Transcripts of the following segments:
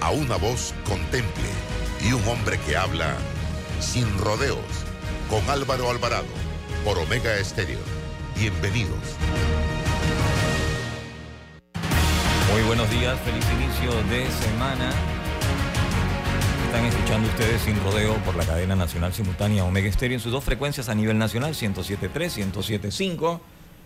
a una voz contemple y un hombre que habla sin rodeos con Álvaro Alvarado por Omega Estéreo. Bienvenidos. Muy buenos días, feliz inicio de semana. Están escuchando ustedes sin rodeo por la cadena nacional simultánea Omega Estéreo en sus dos frecuencias a nivel nacional, 107.3, 107.5.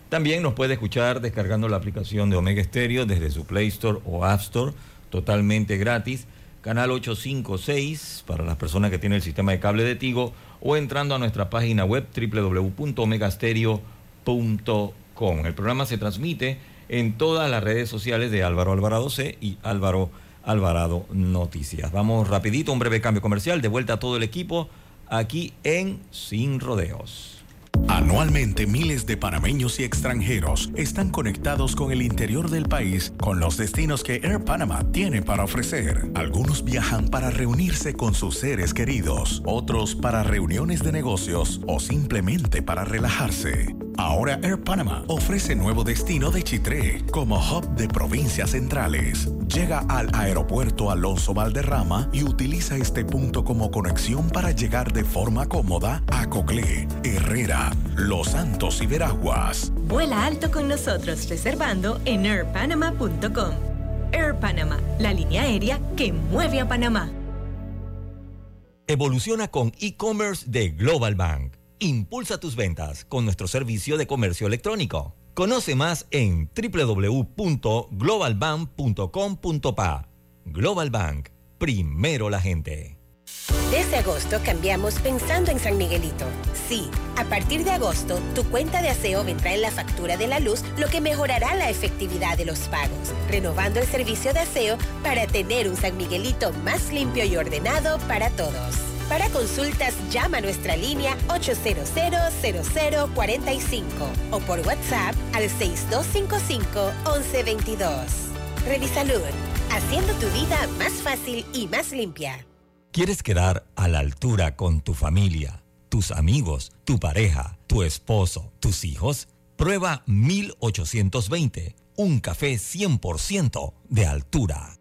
También nos puede escuchar descargando la aplicación de Omega Estéreo desde su Play Store o App Store, totalmente gratis. Canal 856 para las personas que tienen el sistema de cable de Tigo o entrando a nuestra página web www.omegastereo.com. El programa se transmite en todas las redes sociales de Álvaro Alvarado C y Álvaro Alvarado Noticias. Vamos rapidito, un breve cambio comercial, de vuelta a todo el equipo aquí en Sin Rodeos. Anualmente miles de panameños y extranjeros están conectados con el interior del país con los destinos que Air Panama tiene para ofrecer. Algunos viajan para reunirse con sus seres queridos, otros para reuniones de negocios o simplemente para relajarse. Ahora Air Panama ofrece nuevo destino de Chitré como hub de provincias centrales. Llega al aeropuerto Alonso Valderrama y utiliza este punto como conexión para llegar de forma cómoda a Coclé, Herrera, Los Santos y Veraguas. Vuela alto con nosotros reservando en airpanama.com. Air Panama, la línea aérea que mueve a Panamá. Evoluciona con e-commerce de Global Bank Impulsa tus ventas con nuestro servicio de comercio electrónico. Conoce más en www.globalbank.com.pa. Global Bank, primero la gente. Desde agosto cambiamos pensando en San Miguelito. Sí, a partir de agosto, tu cuenta de aseo vendrá en la factura de la luz, lo que mejorará la efectividad de los pagos, renovando el servicio de aseo para tener un San Miguelito más limpio y ordenado para todos. Para consultas, llama a nuestra línea 800-0045 o por WhatsApp al 6255-1122. Revisalud, haciendo tu vida más fácil y más limpia. ¿Quieres quedar a la altura con tu familia, tus amigos, tu pareja, tu esposo, tus hijos? Prueba 1820, un café 100% de altura.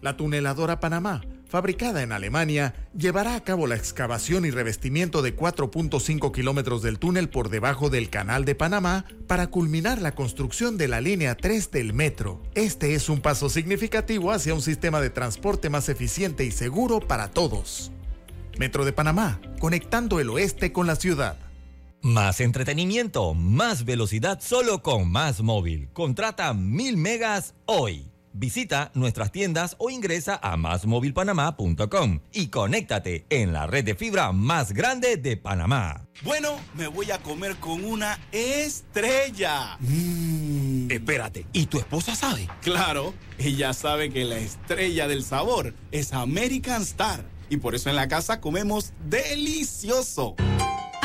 La tuneladora Panamá fabricada en Alemania, llevará a cabo la excavación y revestimiento de 4.5 kilómetros del túnel por debajo del Canal de Panamá para culminar la construcción de la línea 3 del metro. Este es un paso significativo hacia un sistema de transporte más eficiente y seguro para todos. Metro de Panamá, conectando el oeste con la ciudad. Más entretenimiento, más velocidad solo con Más Móvil. Contrata mil megas hoy. Visita nuestras tiendas o ingresa a másmóvilpanamá.com y conéctate en la red de fibra más grande de Panamá. Bueno, me voy a comer con una estrella. Mm. Espérate, ¿y tu esposa sabe? Claro, ella sabe que la estrella del sabor es American Star y por eso en la casa comemos delicioso.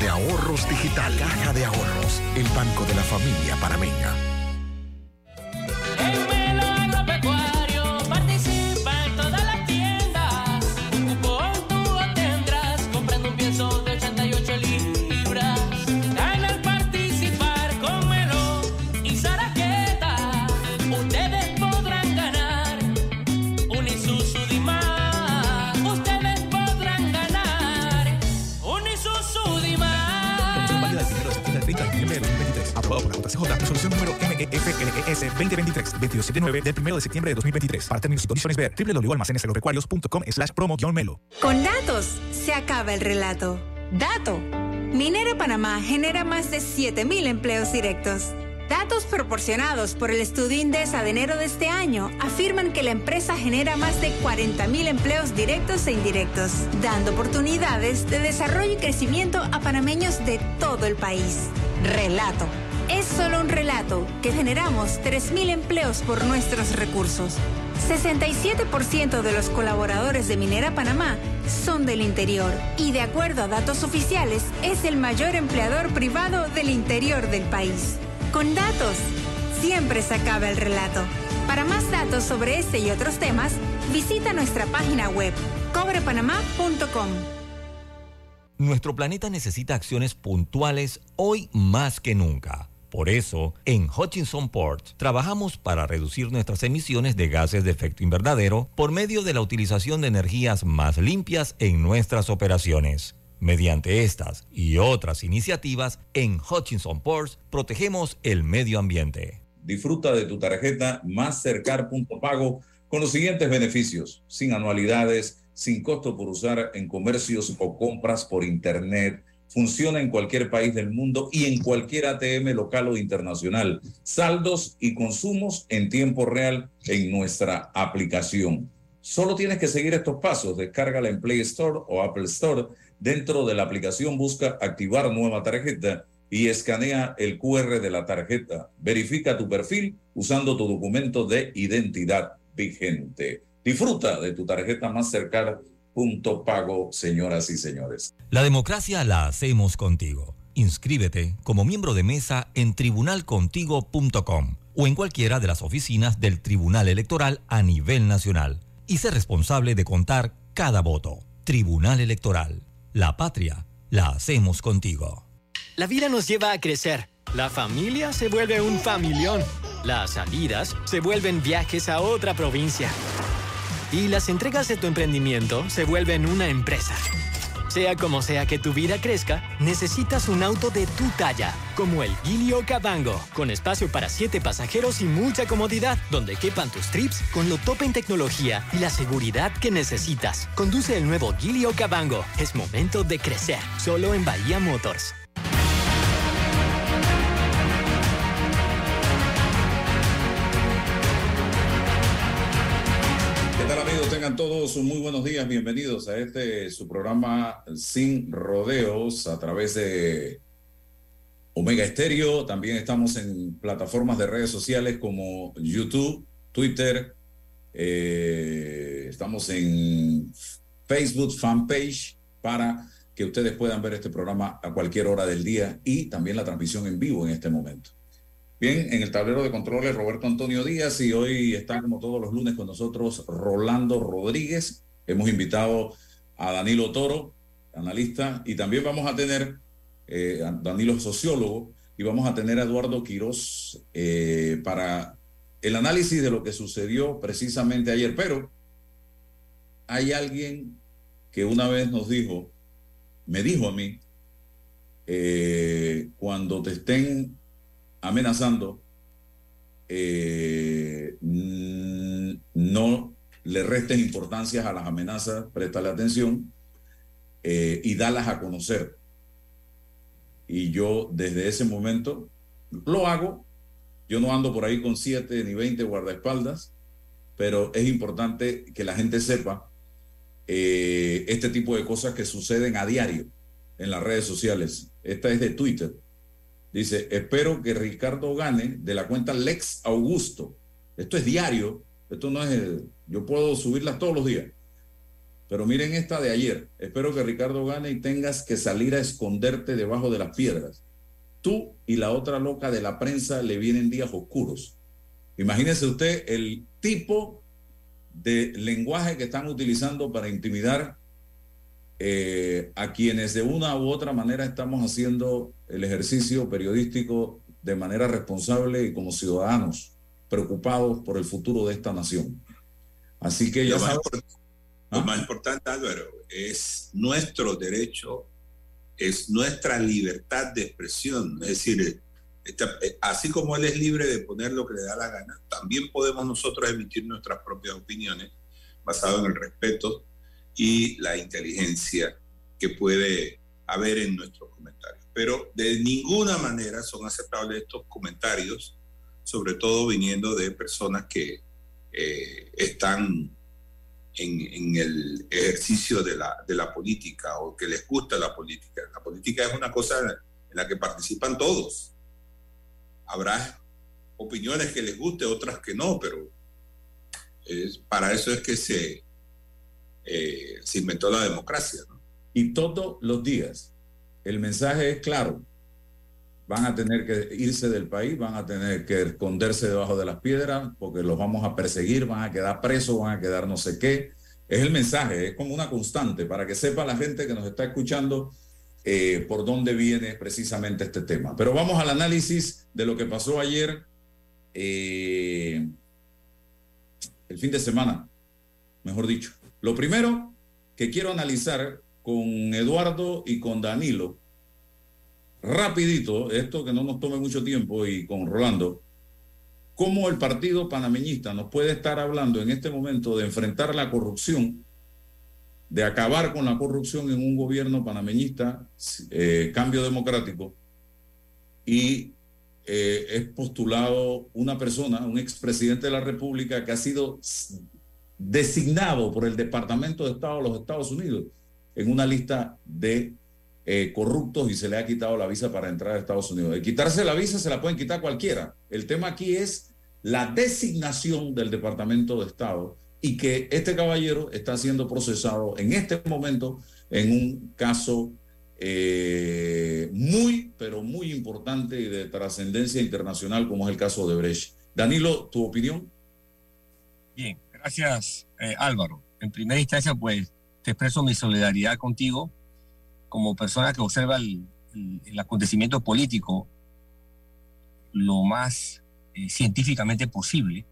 de ahorros digital. Caja de Ahorros, el banco de la familia parameña. SJ, resolución número MEFLES 2023, 279 del 1 de septiembre de 2023. Para términos y condiciones ver www.almacenesagropecuarios.com slash promo-melo. Con datos se acaba el relato. Dato. Minera Panamá genera más de 7.000 empleos directos. Datos proporcionados por el estudio Indesa de enero de este año afirman que la empresa genera más de 40.000 empleos directos e indirectos, dando oportunidades de desarrollo y crecimiento a panameños de todo el país. Relato. Es solo un relato que generamos 3.000 empleos por nuestros recursos. 67% de los colaboradores de Minera Panamá son del interior y de acuerdo a datos oficiales es el mayor empleador privado del interior del país. Con datos, siempre se acaba el relato. Para más datos sobre este y otros temas, visita nuestra página web cobrepanamá.com. Nuestro planeta necesita acciones puntuales hoy más que nunca. Por eso, en Hutchinson Port trabajamos para reducir nuestras emisiones de gases de efecto invernadero por medio de la utilización de energías más limpias en nuestras operaciones. Mediante estas y otras iniciativas, en Hutchinson Ports protegemos el medio ambiente. Disfruta de tu tarjeta Mastercard.pago con los siguientes beneficios, sin anualidades, sin costo por usar en comercios o compras por Internet. Funciona en cualquier país del mundo y en cualquier ATM local o internacional. Saldos y consumos en tiempo real en nuestra aplicación. Solo tienes que seguir estos pasos. Descárgala en Play Store o Apple Store Dentro de la aplicación busca activar nueva tarjeta y escanea el QR de la tarjeta. Verifica tu perfil usando tu documento de identidad vigente. Disfruta de tu tarjeta más cercana. Punto pago, señoras y señores. La democracia la hacemos contigo. Inscríbete como miembro de mesa en tribunalcontigo.com o en cualquiera de las oficinas del Tribunal Electoral a nivel nacional y sé responsable de contar cada voto. Tribunal Electoral. La patria la hacemos contigo. La vida nos lleva a crecer. La familia se vuelve un familión. Las salidas se vuelven viajes a otra provincia. Y las entregas de tu emprendimiento se vuelven una empresa. Sea como sea que tu vida crezca, necesitas un auto de tu talla, como el Gilio Cabango, con espacio para siete pasajeros y mucha comodidad, donde quepan tus trips con lo top en tecnología y la seguridad que necesitas. Conduce el nuevo Gilio Cabango. Es momento de crecer, solo en Bahía Motors. Tengan todos muy buenos días. Bienvenidos a este su programa Sin Rodeos a través de Omega Estéreo. También estamos en plataformas de redes sociales como YouTube, Twitter. eh, estamos en Facebook fanpage para que ustedes puedan ver este programa a cualquier hora del día y también la transmisión en vivo en este momento. Bien, en el tablero de controles Roberto Antonio Díaz y hoy está como todos los lunes con nosotros Rolando Rodríguez. Hemos invitado a Danilo Toro, analista, y también vamos a tener eh, a Danilo sociólogo y vamos a tener a Eduardo Quirós eh, para el análisis de lo que sucedió precisamente ayer. Pero hay alguien que una vez nos dijo, me dijo a mí, eh, cuando te estén amenazando, eh, no le restes importancia a las amenazas, préstale atención eh, y dalas a conocer. Y yo desde ese momento lo hago. Yo no ando por ahí con siete ni veinte guardaespaldas, pero es importante que la gente sepa eh, este tipo de cosas que suceden a diario en las redes sociales. Esta es de Twitter. Dice, espero que Ricardo gane de la cuenta Lex Augusto. Esto es diario, esto no es, yo puedo subirlas todos los días. Pero miren esta de ayer. Espero que Ricardo gane y tengas que salir a esconderte debajo de las piedras. Tú y la otra loca de la prensa le vienen días oscuros. Imagínese usted el tipo de lenguaje que están utilizando para intimidar eh, a quienes de una u otra manera estamos haciendo el ejercicio periodístico de manera responsable y como ciudadanos preocupados por el futuro de esta nación. Así que ya Lo más, impor- lo más importante, Álvaro, es nuestro derecho, es nuestra libertad de expresión. Es decir, esta- eh, así como él es libre de poner lo que le da la gana, también podemos nosotros emitir nuestras propias opiniones basado en el respeto y la inteligencia que puede haber en comentarios. Pero de ninguna manera son aceptables estos comentarios, sobre todo viniendo de personas que eh, están en, en el ejercicio de la, de la política o que les gusta la política. La política es una cosa en la que participan todos. Habrá opiniones que les guste, otras que no, pero es- para eso es que se, eh, se inventó la democracia. ¿no? Y todos los días el mensaje es claro. Van a tener que irse del país, van a tener que esconderse debajo de las piedras porque los vamos a perseguir, van a quedar presos, van a quedar no sé qué. Es el mensaje, es como una constante para que sepa la gente que nos está escuchando eh, por dónde viene precisamente este tema. Pero vamos al análisis de lo que pasó ayer, eh, el fin de semana, mejor dicho. Lo primero que quiero analizar con Eduardo y con Danilo, rapidito, esto que no nos tome mucho tiempo, y con Rolando, cómo el partido panameñista nos puede estar hablando en este momento de enfrentar la corrupción, de acabar con la corrupción en un gobierno panameñista, eh, cambio democrático, y eh, es postulado una persona, un expresidente de la República que ha sido designado por el Departamento de Estado de los Estados Unidos en una lista de eh, corruptos y se le ha quitado la visa para entrar a Estados Unidos. De quitarse la visa se la pueden quitar cualquiera. El tema aquí es la designación del Departamento de Estado y que este caballero está siendo procesado en este momento en un caso eh, muy, pero muy importante y de trascendencia internacional como es el caso de Brecht. Danilo, ¿tu opinión? Bien, gracias eh, Álvaro. En primera instancia, pues te expreso mi solidaridad contigo como persona que observa el, el- el acontecimiento político lo más eh, científicamente posible.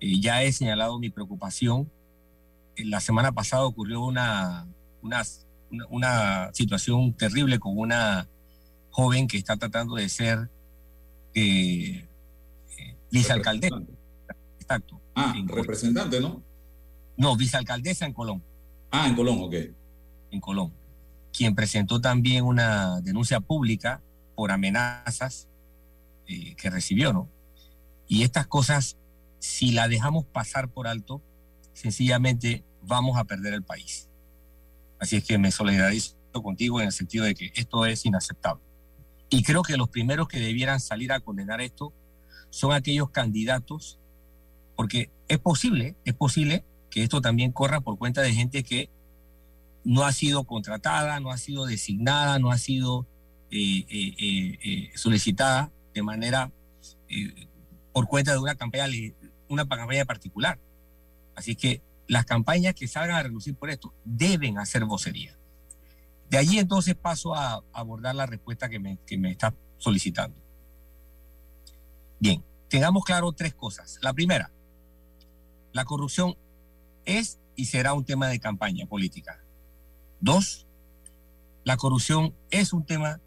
Eh, ya he señalado mi preocupación. Eh, la semana pasada ocurrió una, una, una, una situación terrible con una joven que está tratando de ser eh, vicealcaldesa. Exacto. Ah, representante, ¿no? No, vicealcaldesa en Colón. Ah, en Colón, ok. En Colón. Quien presentó también una denuncia pública por amenazas eh, que recibió, ¿no? Y estas cosas, si las dejamos pasar por alto, sencillamente vamos a perder el país. Así es que me solidarizo contigo en el sentido de que esto es inaceptable. Y creo que los primeros que debieran salir a condenar esto son aquellos candidatos, porque es posible, es posible que esto también corra por cuenta de gente que no ha sido contratada, no ha sido designada, no ha sido eh, eh, eh, solicitada de manera por cuenta de una campaña, una campaña particular. Así que las campañas que salgan a relucir por esto deben hacer vocería. De allí entonces paso a abordar la respuesta que me, que me está solicitando. Bien, tengamos claro tres cosas. La primera, la corrupción es y será un tema de campaña política. Dos, la corrupción es un tema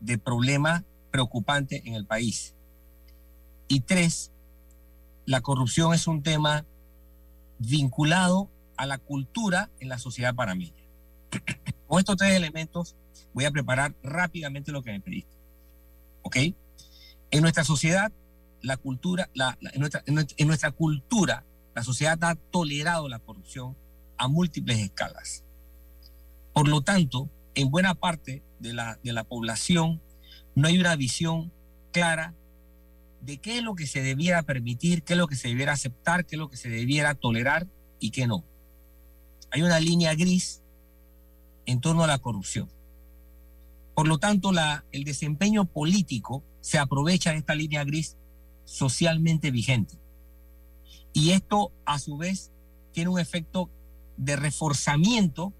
de problema preocupante en el país. Y tres, la corrupción es un tema vinculado a la cultura en la sociedad panameña. Con estos tres elementos voy a preparar rápidamente lo que me pediste. ¿Ok? En nuestra sociedad, la cultura, en nuestra cultura, la sociedad ha tolerado la corrupción a múltiples escalas. Por lo tanto, en buena parte de la, de la población no hay una visión clara de qué es lo que se debiera permitir, qué es lo que se debiera aceptar, qué es lo que se debiera tolerar y qué no. Hay una línea gris en torno a la corrupción. Por lo tanto, el desempeño político se aprovecha de esta línea gris socialmente vigente. Y esto, a su vez, tiene un efecto de reforzamiento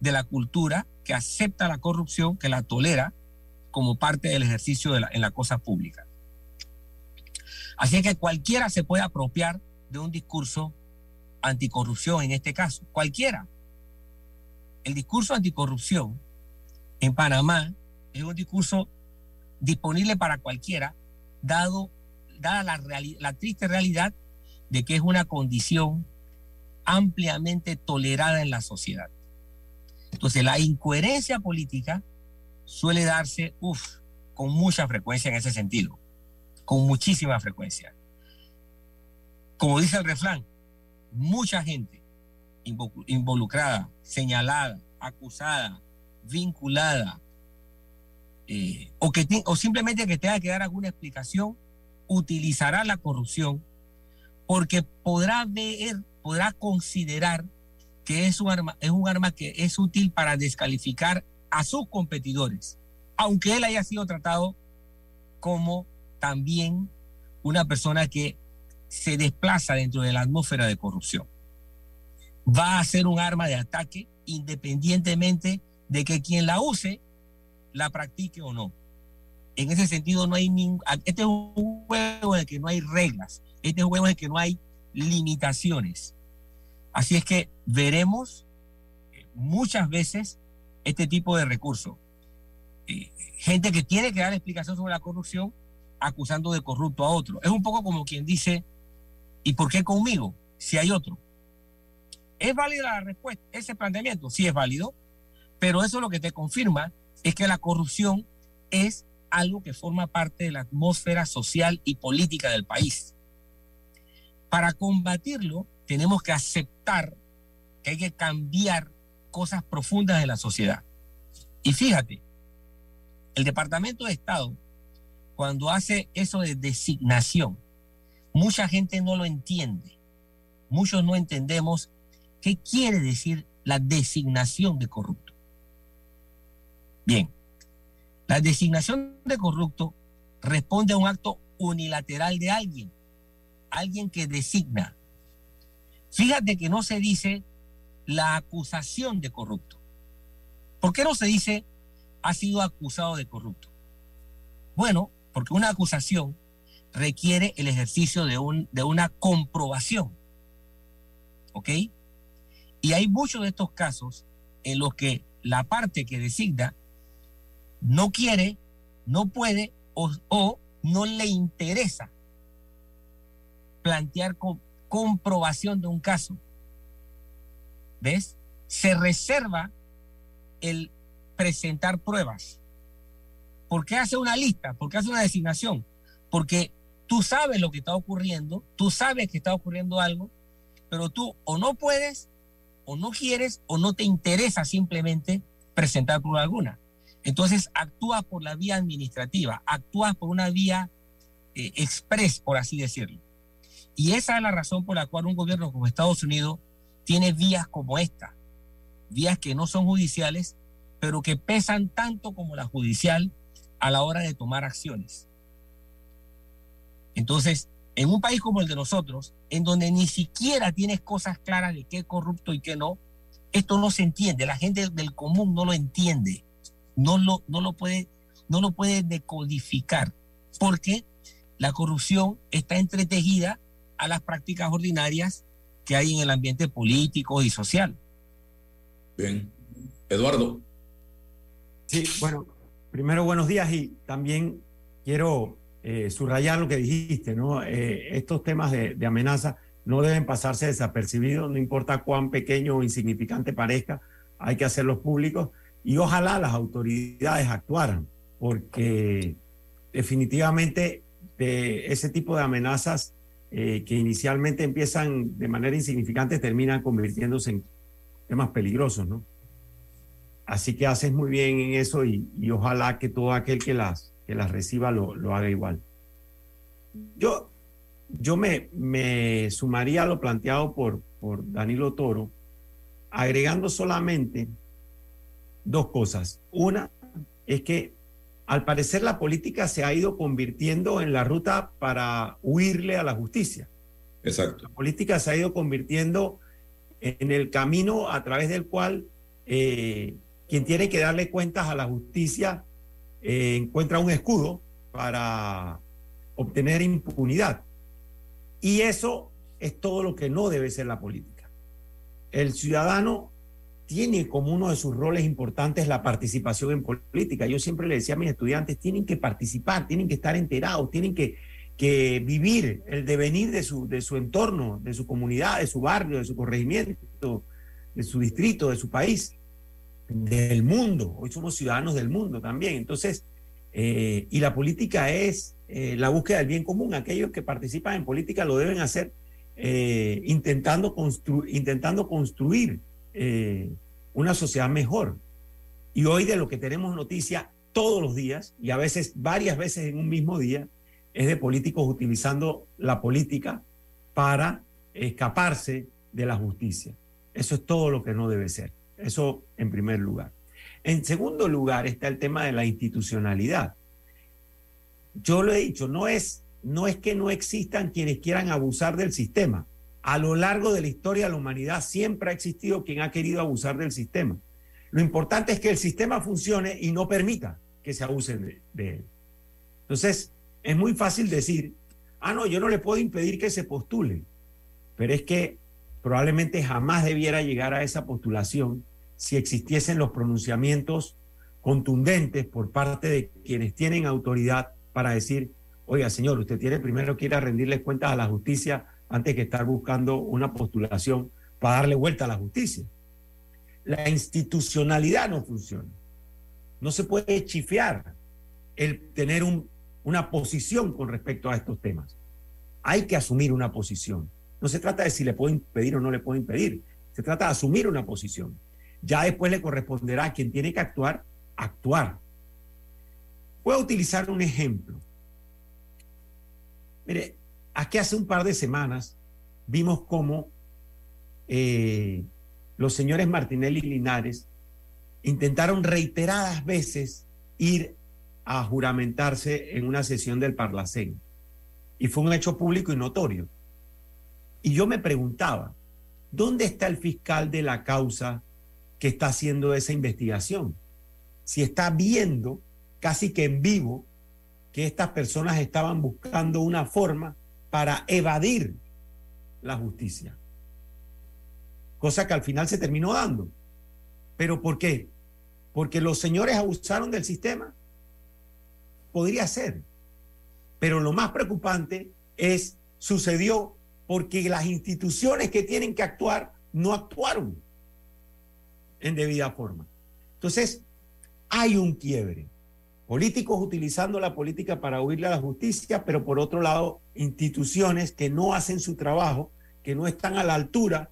de la cultura que acepta la corrupción, que la tolera como parte del ejercicio de la, en la cosa pública. Así que cualquiera se puede apropiar de un discurso anticorrupción en este caso, cualquiera. El discurso anticorrupción en Panamá es un discurso disponible para cualquiera, dado, dada la, triste realidad de que es una condición ampliamente tolerada en la sociedad. Entonces, la incoherencia política suele darse, uff, con mucha frecuencia en ese sentido, con muchísima frecuencia. Como dice el refrán, mucha gente invo- involucrada, señalada, acusada, vinculada, eh, o, que o simplemente que tenga que dar alguna explicación, utilizará la corrupción porque podrá ver, podrá considerar que es un arma, es un arma que es útil para descalificar a sus competidores, aunque él haya sido tratado como también una persona que se desplaza dentro de la atmósfera de corrupción. Va a ser un arma de ataque independientemente de que quien la use la practique o no. En ese sentido, no hay ningún. Este es un juego en el que no hay reglas. Este juego en que no hay limitaciones. Así es que veremos eh, muchas veces este tipo de recursos. Eh, gente que tiene que dar explicación sobre la corrupción acusando de corrupto a otro. Es un poco como quien dice, ¿y por qué conmigo? Si hay otro. ¿Es válida la respuesta? Ese planteamiento sí es válido, pero eso lo que te confirma es que la corrupción es algo que forma parte de la atmósfera social y política del país. Para combatirlo, tenemos que aceptar que hay que cambiar cosas profundas de la sociedad. Y fíjate, el Departamento de Estado, cuando hace eso de designación, mucha gente no lo entiende. Muchos no entendemos qué quiere decir la designación de corrupto. Bien, la designación de corrupto responde a un acto unilateral de alguien, alguien que designa. Fíjate que no se dice la acusación de corrupto. ¿Por qué no se dice ha sido acusado de corrupto? Bueno, porque una acusación requiere el ejercicio de, un, de una comprobación. ¿Ok? Y hay muchos de estos casos en los que la parte que designa no quiere, no puede o, o no le interesa plantear comprobación de un caso. ¿Ves? Se reserva el presentar pruebas. ¿Por qué hace una lista? ¿Por qué hace una designación? Porque tú sabes lo que está ocurriendo, tú sabes que está ocurriendo algo, pero tú o no puedes, o no quieres, o no te interesa simplemente presentar prueba alguna. Entonces actúas por la vía administrativa, actúas por una vía eh, express, por así decirlo. Y esa es la razón por la cual un gobierno como Estados Unidos tiene vías como esta, vías que no son judiciales, pero que pesan tanto como la judicial a la hora de tomar acciones. Entonces, en un país como el de nosotros, en donde ni siquiera tienes cosas claras de qué es corrupto y qué no, esto no se entiende, la gente del común no lo entiende, no lo, no lo, puede, no lo puede decodificar, porque la corrupción está entretejida a las prácticas ordinarias que hay en el ambiente político y social. Bien. Eduardo. Sí, bueno, primero buenos días y también quiero eh, subrayar lo que dijiste, ¿no? Eh, estos temas de, de, amenaza no deben pasarse desapercibidos, no importa cuán pequeño o insignificante parezca, hay que hacerlos públicos y ojalá las autoridades actuaran, porque definitivamente de ese tipo de amenazas eh, que inicialmente empiezan de manera insignificante terminan convirtiéndose en temas peligrosos, ¿no? Así que haces muy bien en eso y, y ojalá que todo aquel que las, que las reciba lo, lo haga igual. Yo, yo me, me, sumaría a lo planteado por, por Danilo Toro, agregando solamente dos cosas. Una es que al parecer la política se ha ido convirtiendo en la ruta para huirle a la justicia. Exacto. La política se ha ido convirtiendo en el camino a través del cual eh, quien tiene que darle cuentas a la justicia eh, encuentra un escudo para obtener impunidad. Y eso es todo lo que no debe ser la política. El ciudadano tiene como uno de sus roles importantes la participación en política. Yo siempre le decía a mis estudiantes, tienen que participar, tienen que estar enterados, tienen que, que vivir el devenir de su, de su entorno, de su comunidad, de su barrio, de su corregimiento, de su distrito, de su país, del mundo. Hoy somos ciudadanos del mundo también. Entonces, eh, y la política es eh, la búsqueda del bien común. Aquellos que participan en política lo deben hacer eh, intentando, constru intentando construir una sociedad mejor. Y hoy de lo que tenemos noticia todos los días, y a veces varias veces en un mismo día, es de políticos utilizando la política para escaparse de la justicia. Eso es todo lo que no debe ser. Eso en primer lugar. En segundo lugar está el tema de la institucionalidad. Yo lo he dicho, no es, no es que no existan quienes quieran abusar del sistema. A lo largo de la historia de la humanidad siempre ha existido quien ha querido abusar del sistema. Lo importante es que el sistema funcione y no permita que se abusen de, él. Entonces, es muy fácil decir, ah, no, yo no le puedo impedir que se postule, pero es que probablemente jamás debiera llegar a esa postulación si existiesen los pronunciamientos contundentes por parte de quienes tienen autoridad para decir, oiga, señor, usted tiene primero que ir a rendirles cuentas a la justicia antes que estar buscando una postulación para darle vuelta a la justicia. La institucionalidad no funciona. No se puede chifear el tener un, una posición con respecto a estos temas. Hay que asumir una posición. No se trata de si le puedo impedir o no le puedo impedir. Se trata de asumir una posición. Ya después le corresponderá a quien tiene que actuar, actuar. Voy a utilizar un ejemplo. Mire, aquí hace un par de semanas vimos cómo eh, los señores Martinelli y Linares intentaron reiteradas veces ir a juramentarse en una sesión del Parlacén. Y fue un hecho público y notorio. Y yo me preguntaba, ¿dónde está el fiscal de la causa que está haciendo esa investigación. Si está viendo casi que en vivo que estas personas estaban buscando una forma para evadir la justicia. Cosa que al final se terminó dando. ¿Pero por qué? Porque los señores abusaron del sistema. Podría ser. Pero lo más preocupante es, sucedió porque las instituciones que tienen que actuar no actuaron en debida forma. Entonces, hay un quiebre. Políticos utilizando la política para huirle a la justicia, pero por otro lado, instituciones que no hacen su trabajo, que no están a la altura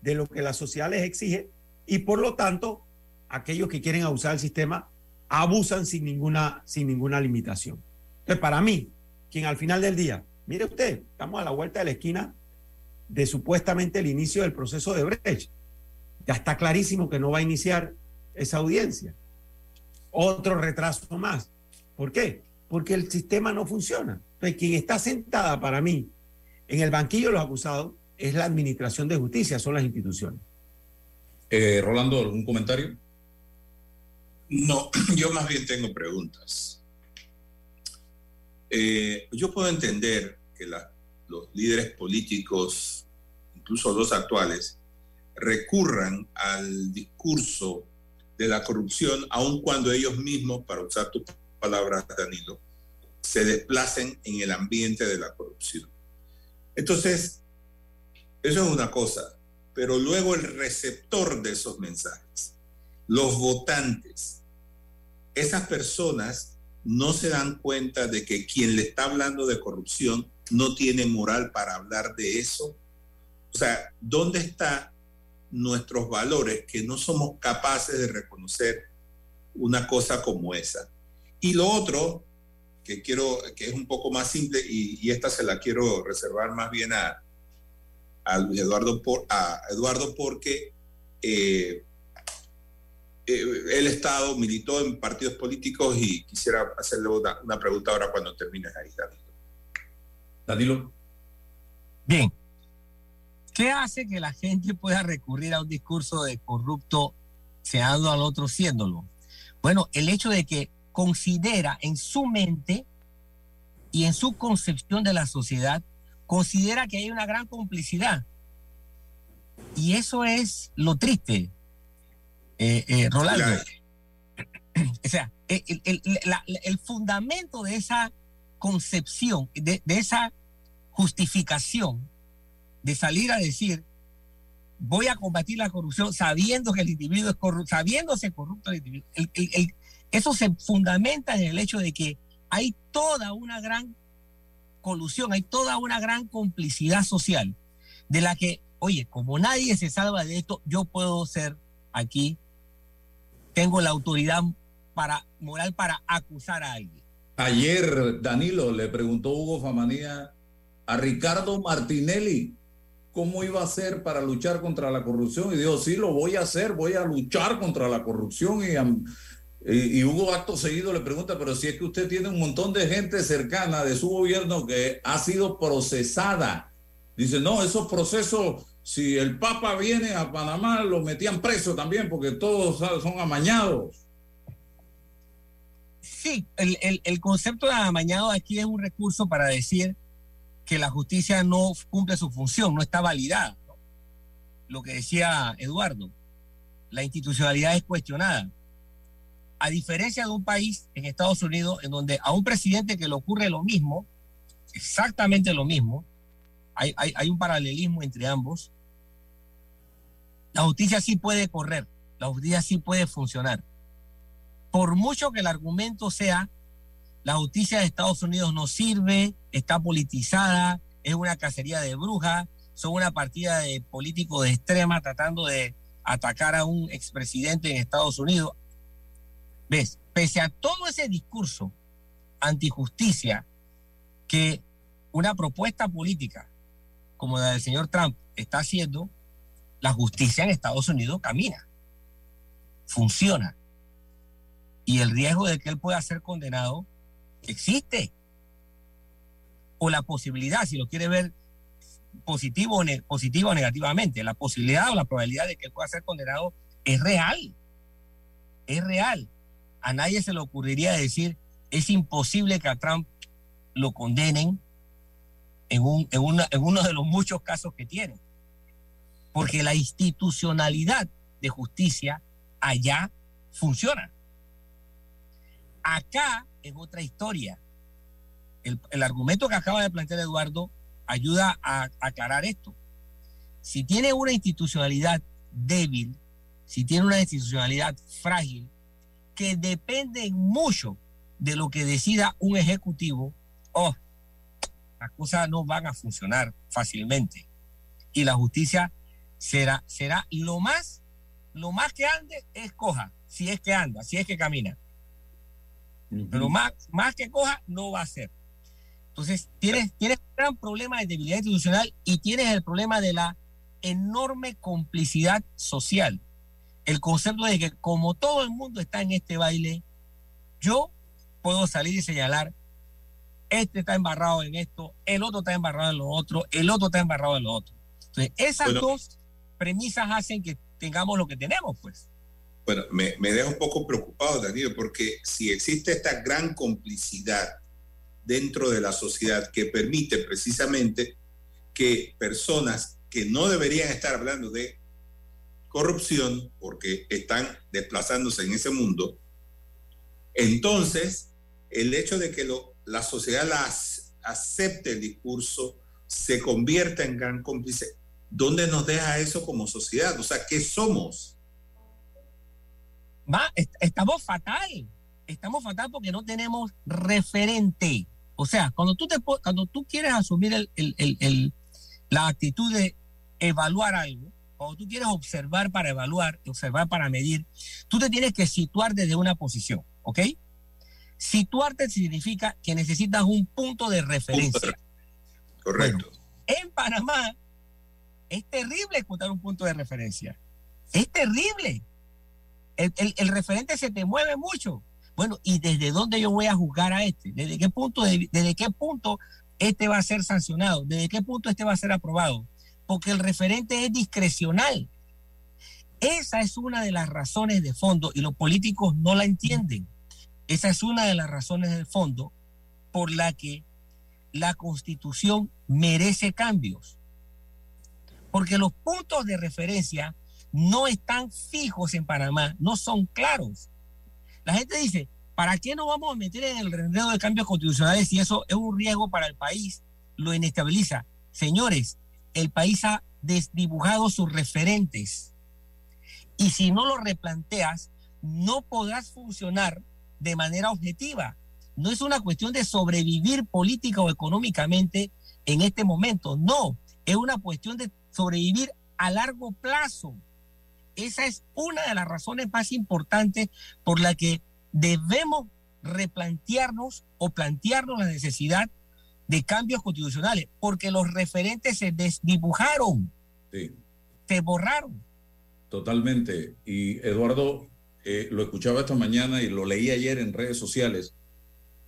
de lo que la sociedad les exige y por lo tanto, aquellos que quieren abusar del sistema abusan sin ninguna, sin ninguna limitación. Entonces, para mí, quien al final del día, mire usted, estamos a la vuelta de la esquina de supuestamente el inicio del proceso de Brecht ya está clarísimo que no va a iniciar esa audiencia. Otro retraso más. ¿Por qué? Porque el sistema no funciona. Entonces, quien está sentada para mí en el banquillo de los acusados es la administración de justicia, son las instituciones. Eh, Rolando, ¿algún comentario? No, yo más bien tengo preguntas. Eh, yo puedo entender que la, los líderes políticos, incluso los actuales, recurran al discurso de la corrupción, aun cuando ellos mismos, para usar tus palabras, Danilo, se desplacen en el ambiente de la corrupción. Entonces, eso es una cosa, pero luego el receptor de esos mensajes, los votantes, esas personas no se dan cuenta de que quien le está hablando de corrupción no tiene moral para hablar de eso. O sea, ¿dónde está nuestros valores, que no somos capaces de reconocer una cosa como esa. Y lo otro, que quiero, que es un poco más simple, y, esta se la quiero reservar más bien a, Eduardo, por, a Eduardo porque eh, eh, el Estado militó en partidos políticos y quisiera hacerle una, pregunta ahora cuando termines ahí, Danilo. Danilo. Bien, ¿Qué hace que la gente pueda recurrir a un discurso de corrupto seando al otro siéndolo? Bueno, el hecho de que considera en su mente y en su concepción de la sociedad, considera que hay una gran complicidad. Y eso es lo triste, Eh, eh, Rolando. O sea, el, el- el- la- el fundamento de esa concepción, de, de esa justificación de salir a decir voy a combatir la corrupción sabiendo que el individuo es corrupto, sabiéndose corrupto el individuo. El- el- eso se fundamenta en el hecho de que hay toda una gran colusión, hay toda una gran complicidad social de la que, oye, como nadie se salva de esto, yo puedo ser aquí, tengo la autoridad para moral para acusar a alguien. Ayer Danilo le preguntó Hugo Famanía a Ricardo Martinelli cómo iba a hacer para luchar contra la corrupción y dijo, sí, lo voy a hacer, voy a luchar contra la corrupción y, y- y Hugo acto seguido le pregunta, pero si es que usted tiene un montón de gente cercana de su gobierno que ha sido procesada. Dice, no, esos procesos, si el Papa viene a Panamá, lo metían preso también porque todos son amañados. Sí, el, el- el concepto de amañado aquí es un recurso para decir que la justicia no cumple su función, no está validada. Lo que decía Eduardo, la institucionalidad es cuestionada. A diferencia de un país en Estados Unidos en donde a un presidente que le ocurre lo mismo, exactamente lo mismo, hay, hay- hay un paralelismo entre ambos, la justicia sí puede correr, la justicia sí puede funcionar por mucho que el argumento sea la justicia de Estados Unidos no sirve, está politizada, es una cacería de brujas, son una partida de políticos de extrema tratando de atacar a un expresidente en Estados Unidos. ¿Ves? Pese a todo ese discurso antijusticia que una propuesta política como la del señor Trump está haciendo, la justicia en Estados Unidos camina, funciona y el riesgo de que él pueda ser condenado existe. O la posibilidad, si lo quiere ver positivo o, positiva o negativamente, la posibilidad o la probabilidad de que pueda ser condenado es real. Es real. A nadie se le ocurriría decir, es imposible que a Trump lo condenen en, un, en, una- en uno de los muchos casos que tiene. Porque la institucionalidad de justicia allá funciona. Acá es otra historia. El, el argumento que acaba de plantear Eduardo ayuda a, aclarar esto. Si tiene una institucionalidad débil, si tiene una institucionalidad frágil, que depende mucho de lo que decida un ejecutivo, oh, las cosas no van a funcionar fácilmente. Y la justicia será, será lo más, lo más que ande es coja, si es que anda, si es que camina. Pero más, más que coja, no va a ser. Entonces, tienes, tienes un gran problema de debilidad institucional y tienes el problema de la enorme complicidad social. El concepto de que como todo el mundo está en este baile, yo puedo salir y señalar, este está embarrado en esto, el otro está embarrado en lo otro, el otro está embarrado en lo otro. Entonces, esas Bueno. dos premisas hacen que tengamos lo que tenemos, pues. Bueno, me, me deja un poco preocupado, Danilo, porque si existe esta gran complicidad dentro de la sociedad que permite precisamente que personas que no deberían estar hablando de corrupción porque están desplazándose en ese mundo, entonces el hecho de que la sociedad las acepte el discurso se convierta en gran cómplice, ¿dónde nos deja eso como sociedad? O sea, ¿qué somos? Va, est- estamos fatal. Estamos fatal porque no tenemos referente. O sea, cuando tú, te, cuando tú quieres asumir el- el- el- el- la actitud de evaluar algo, cuando tú quieres observar para evaluar, observar para medir, tú te tienes que situar desde una posición, ¿ok? Situarte significa que necesitas un punto de referencia. Correcto. En Panamá es terrible encontrar un punto de referencia. Es terrible. El, el- referente se te mueve mucho. Bueno, ¿y desde dónde yo voy a juzgar a este? ¿Desde qué punto, de- desde qué punto este va a ser sancionado? ¿Desde qué punto este va a ser aprobado? Porque el referente es discrecional. Esa es una de las razones de fondo y los políticos no la entienden. Esa es una de las razones de fondo por la que la constitución merece cambios. Porque los puntos de referencia no están fijos en Panamá, no son claros. La gente dice, ¿para qué nos vamos a meter en el rendero de cambios constitucionales si eso es un riesgo para el país? Lo inestabiliza. Señores, el país ha desdibujado sus referentes. Y si no lo replanteas, no podrás funcionar de manera objetiva. No es una cuestión de sobrevivir política o económicamente en este momento. No, es una cuestión de sobrevivir a largo plazo. Esa es una de las razones más importantes por la que debemos replantearnos o plantearnos la necesidad de cambios constitucionales, porque los referentes se desdibujaron, Sí, se borraron. totalmente. Y Eduardo, eh, lo escuchaba esta mañana y lo leí ayer en redes sociales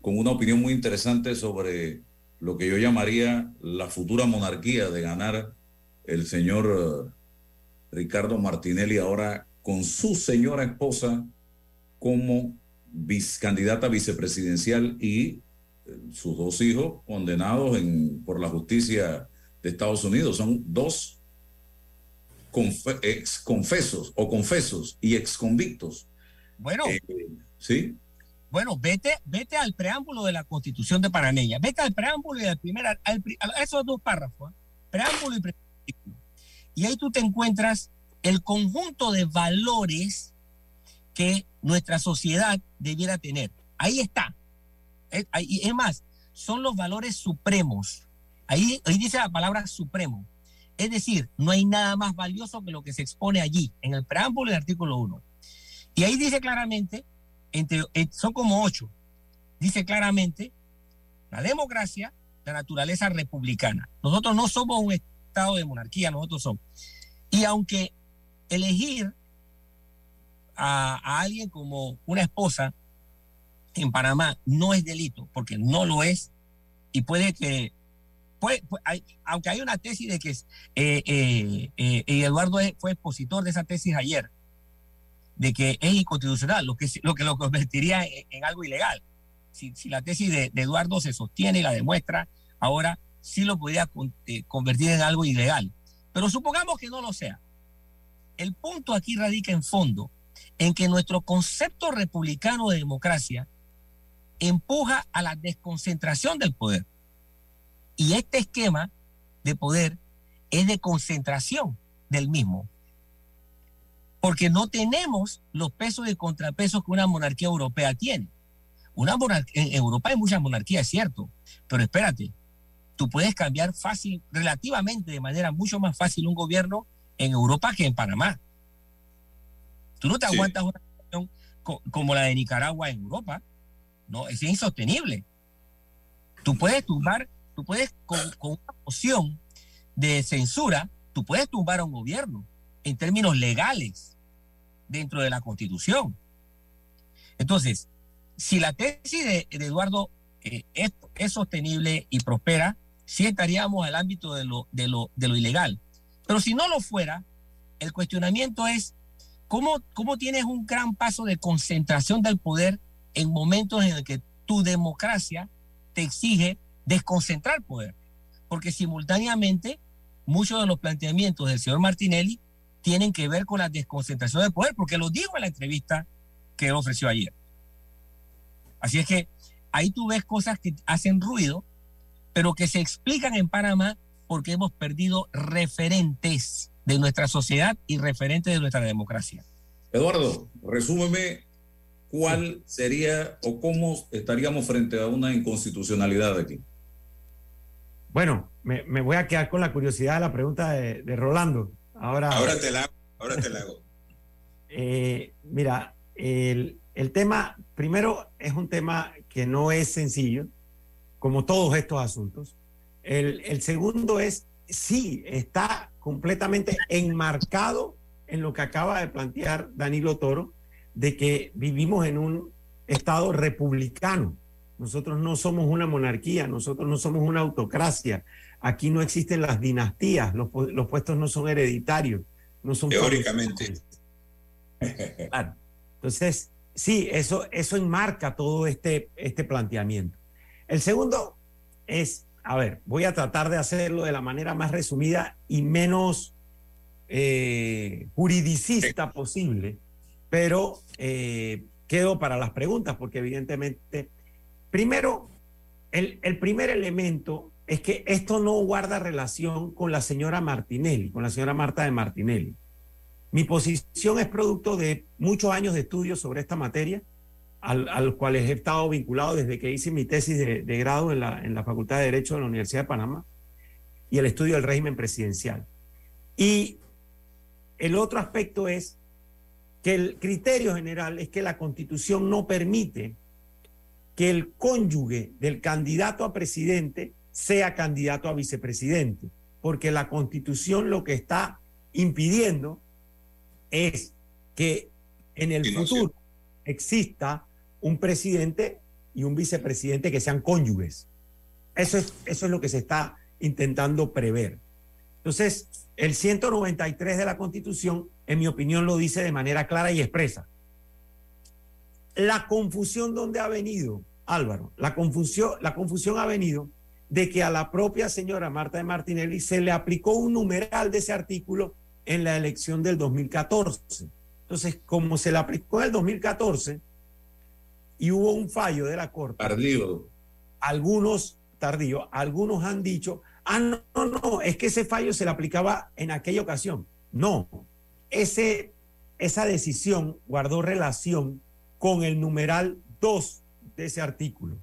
con una opinión muy interesante sobre lo que yo llamaría la futura monarquía de ganar el señor Ricardo Martinelli ahora con su señora esposa como candidata vicepresidencial y eh, sus dos hijos condenados en, por la justicia de Estados Unidos. Son dos confe- ex confesos o confesos y ex convictos. Bueno, ¿Sí? bueno, vete, vete al preámbulo de la Constitución de Panameña, vete al preámbulo y al primer, al a esos dos párrafos, ¿eh? preámbulo y artículo. Y ahí tú te encuentras el conjunto de valores que nuestra sociedad debiera tener. Ahí está. Es, ahí- es más, son los valores supremos. Ahí, ahí dice la palabra supremo. Es decir, no hay nada más valioso que lo que se expone allí, en el preámbulo del artículo 1. Y ahí dice claramente, entre, eh, son como ocho, dice claramente la democracia, la naturaleza republicana. Nosotros no somos un estado de monarquía, nosotros somos. Y aunque elegir a, alguien como una esposa en Panamá no es delito, porque no lo es, y puede que, puede- aunque hay una tesis de que eh, eh, eh, Eduardo fue expositor de esa tesis ayer, de que es inconstitucional, lo que, lo que lo convertiría en, algo ilegal. Si, la tesis de Eduardo se sostiene y la demuestra, ahora sí lo podría eh, convertir en algo ilegal. Pero supongamos que no lo sea. El punto aquí radica en fondo en que nuestro concepto republicano de democracia empuja a la desconcentración del poder. Y este esquema de poder es de concentración del mismo. Porque no tenemos los pesos y contrapesos que una monarquía europea tiene. Una monar- en Europa hay muchas monarquías, es cierto, pero espérate, tú puedes cambiar fácil, relativamente de manera mucho más fácil un gobierno en Europa que en Panamá. Tú no te Sí. aguantas una situación co- como la de Nicaragua en Europa. No, es insostenible. Tú puedes tumbar, tú puedes con, con una moción de censura, tú puedes tumbar a un gobierno en términos legales dentro de la Constitución. Entonces, si la tesis de, de Eduardo eh, es, es sostenible y prospera, sí estaríamos al ámbito de lo, de, lo, de lo ilegal. Pero si no lo fuera, el cuestionamiento es cómo, cómo tienes un gran paso de concentración del poder en momentos en el que tu democracia te exige desconcentrar poder. Porque simultáneamente muchos de los planteamientos del señor Martinelli tienen que ver con la desconcentración del poder, porque lo dijo en la entrevista que ofreció ayer. Así es que ahí tú ves cosas que hacen ruido, pero que se explican en Panamá porque hemos perdido referentes de nuestra sociedad y referentes de nuestra democracia. Eduardo, resúmeme cuál sería o cómo estaríamos frente a una inconstitucionalidad aquí. Bueno, me, me voy a quedar con la curiosidad de la pregunta de, de Rolando. Ahora, Ahora te la hago, ahora te la hago. Eh, mira, el, el tema, primero, es un tema que no es sencillo, como todos estos asuntos. El, el segundo es, sí, está completamente enmarcado en lo que acaba de plantear Danilo Toro, de que vivimos en un Estado republicano. Nosotros no somos una monarquía, nosotros no somos una autocracia. Aquí no existen las dinastías, los, los puestos no son hereditarios, no son Teóricamente. Claro. Entonces, sí, eso, eso enmarca todo este, este planteamiento. El segundo es, a ver, voy a tratar de hacerlo de la manera más resumida y menos eh, juridicista posible, pero eh, quedo para las preguntas porque evidentemente, primero, el, el primer elemento es que esto no guarda relación con la señora Martinelli, con la señora Marta de Martinelli. Mi posición es producto de muchos años de estudio sobre esta materia, al, a los cuales he estado vinculado desde que hice mi tesis de, de grado en la, en la Facultad de Derecho de la Universidad de Panamá y el estudio del régimen presidencial. Y el otro aspecto es que el criterio general es que la constitución no permite que el cónyuge del candidato a presidente sea candidato a vicepresidente, porque la constitución lo que está impidiendo es que en el futuro exista un presidente y un vicepresidente que sean cónyuges. Eso es, eso es lo que se está intentando prever. Entonces, el 193 de la Constitución, en mi opinión, lo dice de manera clara y expresa. La confusión donde ha venido, Álvaro, la confusión, la confusión ha venido de que a la propia señora Marta de Martinelli se le aplicó un numeral de ese artículo en la elección del 2014. Entonces, como se le aplicó en el 2014 y hubo un fallo de la Corte. Tardío. Algunos, tardío, algunos han dicho, ah, no, no, no, es que ese fallo se le aplicaba en aquella ocasión. No, ese, esa decisión guardó relación con el numeral 2 de ese artículo.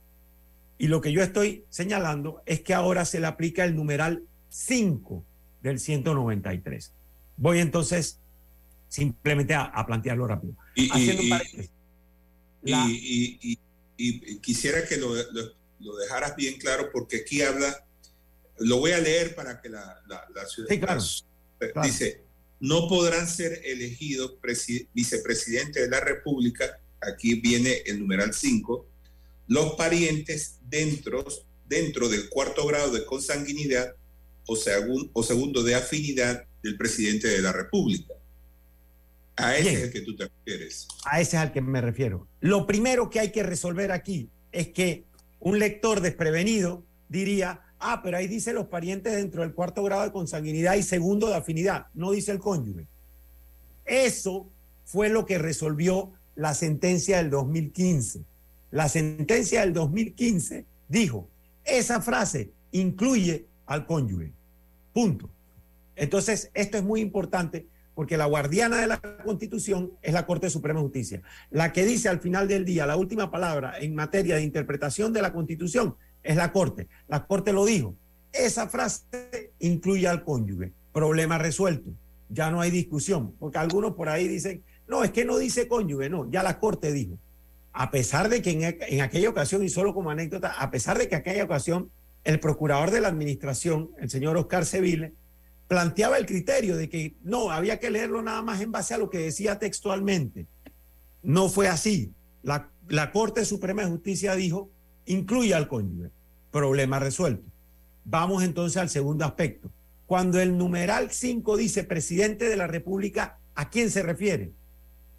Y lo que yo estoy señalando es que ahora se le aplica el numeral 5 del 193. Voy entonces simplemente a, a plantearlo rápido. Y, Haciendo y- un y- y- y- y quisiera que lo, lo- lo dejaras bien claro porque aquí habla, lo voy a leer para que la, la, la ciudad Sí, claro. la- dice, no podrán ser elegidos presi- vicepresidente de la República, aquí viene el numeral 5, los parientes dentro, dentro del cuarto grado de consanguinidad o, segun- o segundo de afinidad del presidente de la República. A ese Bien. es el que tú te refieres. A ese es al que me refiero. Lo primero que hay que resolver aquí es que un lector desprevenido diría, ah, pero ahí dice los parientes dentro del cuarto grado de consanguinidad y segundo de afinidad, no dice el cónyuge. Eso fue lo que resolvió la sentencia del 2015. La sentencia del 2015 dijo, esa frase incluye al cónyuge. Punto. Entonces, esto es muy importante porque la guardiana de la Constitución es la Corte Suprema de Justicia. La que dice al final del día la última palabra en materia de interpretación de la Constitución es la Corte. La Corte lo dijo. Esa frase incluye al cónyuge. Problema resuelto. Ya no hay discusión, porque algunos por ahí dicen, no, es que no dice cónyuge, no, ya la Corte dijo. A pesar de que en, en aquella ocasión, y solo como anécdota, a pesar de que aquella ocasión el procurador de la administración, el señor Oscar Seville, planteaba el criterio de que no, había que leerlo nada más en base a lo que decía textualmente. No fue así. La, la Corte Suprema de Justicia dijo, incluye al cónyuge. Problema resuelto. Vamos entonces al segundo aspecto. Cuando el numeral 5 dice presidente de la República, ¿a quién se refiere?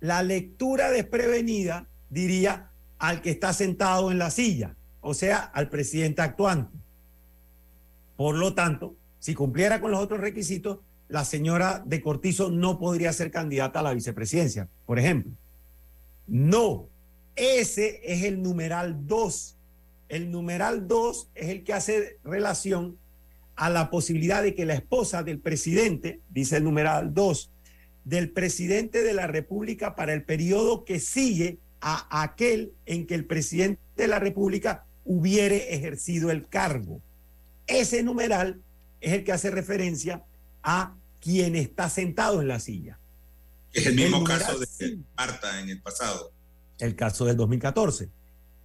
La lectura desprevenida diría al que está sentado en la silla, o sea, al presidente actuante. Por lo tanto, si cumpliera con los otros requisitos, la señora de Cortizo no podría ser candidata a la vicepresidencia, por ejemplo. No, ese es el numeral 2. El numeral 2 es el que hace relación a la posibilidad de que la esposa del presidente, dice el numeral 2, del presidente de la República para el periodo que sigue a aquel en que el presidente de la República hubiere ejercido el cargo. Ese numeral es el que hace referencia a quien está sentado en la silla. Es el mismo caso de cinco. Marta en el pasado. el caso del 2014.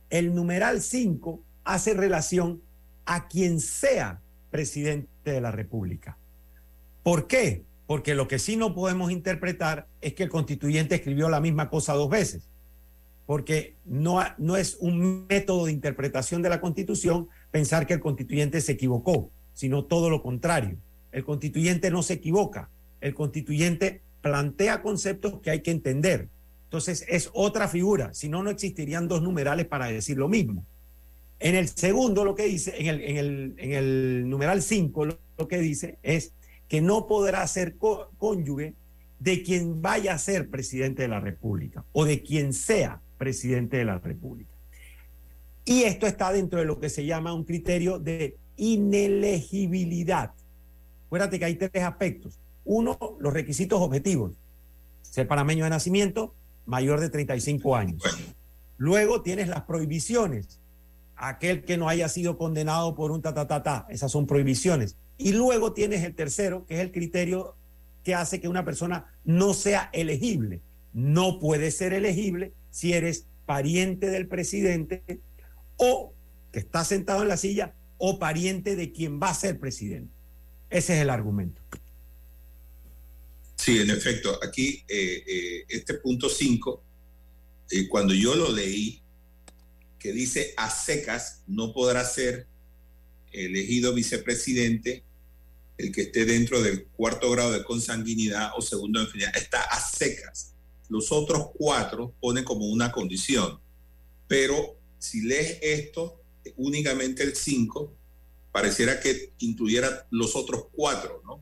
El numeral 5 hace relación a quien sea presidente de la República. ¿Por qué? Porque lo que sí no podemos interpretar es que el constituyente escribió la misma cosa dos veces. Porque no, no es un método de interpretación de la constitución pensar que el constituyente se equivocó, sino todo lo contrario. El constituyente no se equivoca. El constituyente plantea conceptos que hay que entender. Entonces es otra figura, si no, no existirían dos numerales para decir lo mismo. En el segundo, lo que dice, en el, en el, en el numeral 5, lo, que dice es que no podrá ser có- cónyuge de quien vaya a ser presidente de la República o de quien sea presidente de la República. Y esto está dentro de lo que se llama un criterio de inelegibilidad. Acuérdate que hay tres aspectos. Uno, los requisitos objetivos. Ser panameño de nacimiento, mayor de 35 años. Luego tienes las prohibiciones. Aquel que no haya sido condenado por un ta, ta, ta, ta. Esas son prohibiciones. Y luego tienes el tercero, que es el criterio que hace que una persona no sea elegible. No puede ser elegible si eres pariente del presidente o que está sentado en la silla o pariente de quien va a ser presidente. Ese es el argumento. Sí, en efecto, aquí eh, eh, este punto 5, cuando yo lo leí, que dice a secas no podrá ser elegido vicepresidente el que esté dentro del cuarto grado de consanguinidad o segundo de afinidad, está a secas. Los otros cuatro ponen como una condición, pero si lees esto, únicamente el 5, pareciera que incluyera los otros cuatro, ¿no?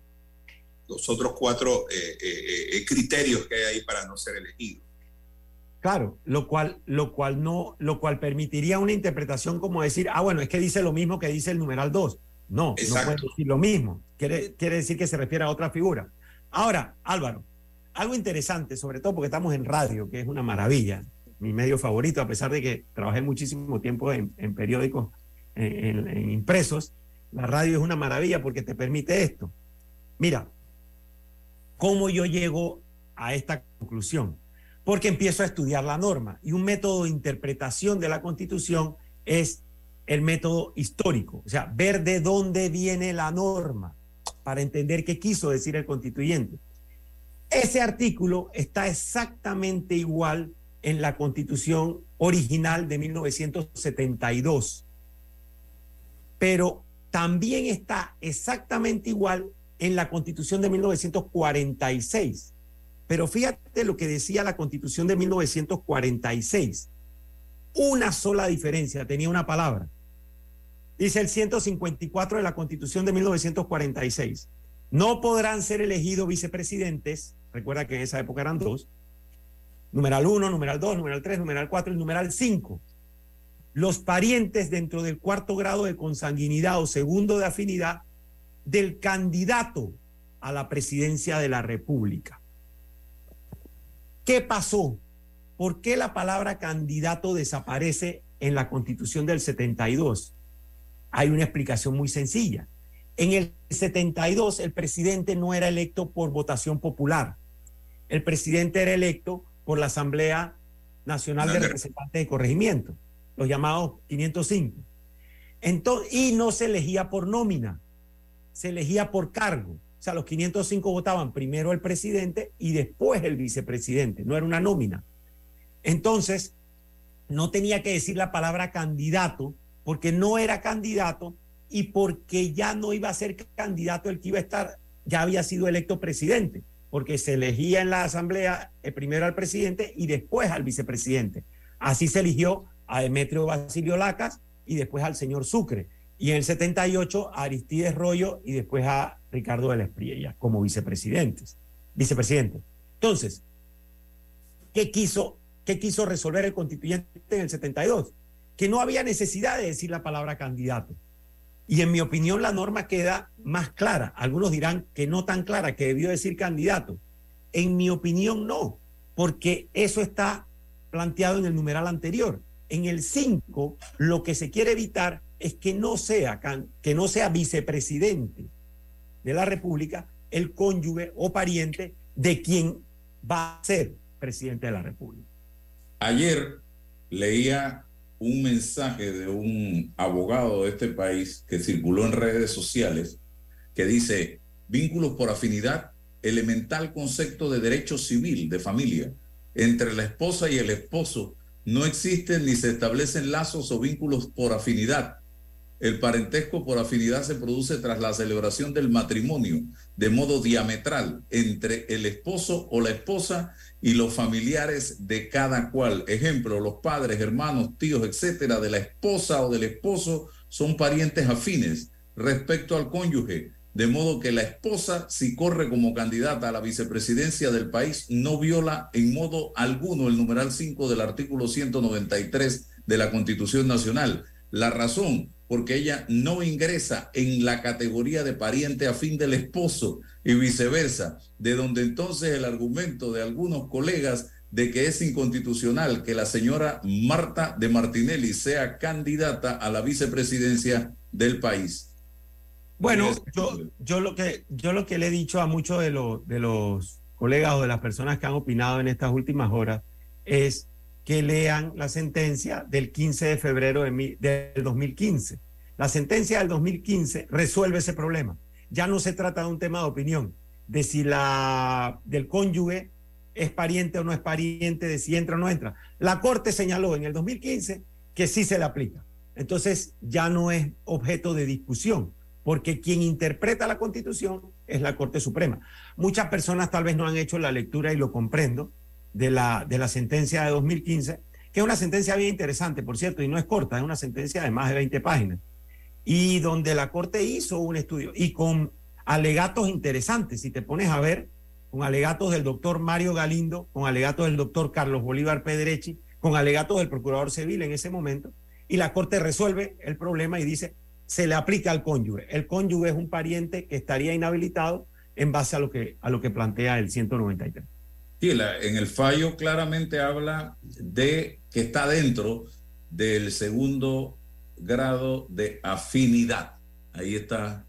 Los otros cuatro eh, eh, eh, criterios que hay ahí para no ser elegido. Claro, lo cual, lo cual no, lo cual permitiría una interpretación como decir, ah, bueno, es que dice lo mismo que dice el numeral 2. No, no Exacto. puede decir lo mismo. Quiere, quiere decir que se refiere a otra figura. Ahora, Álvaro, algo interesante, sobre todo porque estamos en radio, que es una maravilla, mi medio favorito, a pesar de que trabajé muchísimo tiempo en, en periódicos en, en- impresos, la radio es una maravilla porque te permite esto. Mira, ¿cómo yo llego a esta conclusión? Porque empiezo a estudiar la norma y un método de interpretación de la constitución es el método histórico, o sea, ver de dónde viene la norma para entender qué quiso decir el constituyente. Ese artículo está exactamente igual en la constitución original de 1972, pero también está exactamente igual en la constitución de 1946. Pero fíjate lo que decía la constitución de 1946. Una sola diferencia, tenía una palabra. Dice el 154 de la constitución de 1946. No podrán ser elegidos vicepresidentes, recuerda que en esa época eran dos, numeral 1, numeral 2, numeral 3, numeral 4 y numeral 5. Los parientes dentro del cuarto grado de consanguinidad o segundo de afinidad del candidato a la presidencia de la República. ¿Qué pasó? ¿Por qué la palabra candidato desaparece en la constitución del 72? Hay una explicación muy sencilla. En el 72 el presidente no era electo por votación popular. El presidente era electo por la Asamblea Nacional de Representantes de Corregimiento, los llamados 505. Entonces, y no se elegía por nómina, se elegía por cargo. O sea, los 505 votaban primero el presidente y después el vicepresidente, no era una nómina. Entonces, no tenía que decir la palabra candidato porque no era candidato y porque ya no iba a ser candidato el que iba a estar, ya había sido electo presidente, porque se elegía en la asamblea eh, primero al presidente y después al vicepresidente. Así se eligió a Demetrio Basilio Lacas y después al señor Sucre. Y en el 78 a Aristides Rollo y después a Ricardo de la Espriella como vicepresidentes, vicepresidente. Entonces, ¿qué quiso, ¿qué quiso resolver el constituyente en el 72? Que no había necesidad de decir la palabra candidato. Y en mi opinión la norma queda más clara. Algunos dirán que no tan clara, que debió decir candidato. En mi opinión no, porque eso está planteado en el numeral anterior. En el 5 lo que se quiere evitar es que no sea que no sea vicepresidente de la República el cónyuge o pariente de quien va a ser presidente de la República. Ayer leía un mensaje de un abogado de este país que circuló en redes sociales que dice, vínculos por afinidad, elemental concepto de derecho civil de familia. Entre la esposa y el esposo no existen ni se establecen lazos o vínculos por afinidad. El parentesco por afinidad se produce tras la celebración del matrimonio de modo diametral entre el esposo o la esposa y los familiares de cada cual. Ejemplo, los padres, hermanos, tíos, etcétera, de la esposa o del esposo son parientes afines. Respecto al cónyuge, de modo que la esposa, si corre como candidata a la vicepresidencia del país, no viola en modo alguno el numeral 5 del artículo 193 de la Constitución Nacional. La razón, porque ella no ingresa en la categoría de pariente afín del esposo y viceversa, de donde entonces el argumento de algunos colegas de que es inconstitucional que la señora Marta de Martinelli sea candidata a la vicepresidencia del país. Bueno, yo, yo, lo que, yo lo que le he dicho a muchos de, los de los colegas o de las personas que han opinado en estas últimas horas es que lean la sentencia del 15 de febrero de del 2015. La sentencia del 2015 resuelve ese problema. Ya no se trata de un tema de opinión, de si la del cónyuge es pariente o no es pariente, de si entra o no entra. La Corte señaló en el 2015 que sí se le aplica. Entonces ya no es objeto de discusión porque quien interpreta la Constitución es la Corte Suprema. Muchas personas tal vez no han hecho la lectura y lo comprendo de la, de la sentencia de 2015, que es una sentencia bien interesante, por cierto, y no es corta, es una sentencia de más de 20 páginas, y donde la Corte hizo un estudio y con alegatos interesantes, si te pones a ver, con alegatos del doctor Mario Galindo, con alegatos del doctor Carlos Bolívar Pedrechi, con alegatos del procurador civil en ese momento, y la Corte resuelve el problema y dice, se le aplica al cónyuge. El cónyuge es un pariente que estaría inhabilitado en base a lo que, a lo que plantea el 193. Sí, en el fallo claramente habla de que está dentro del segundo grado de afinidad. Ahí está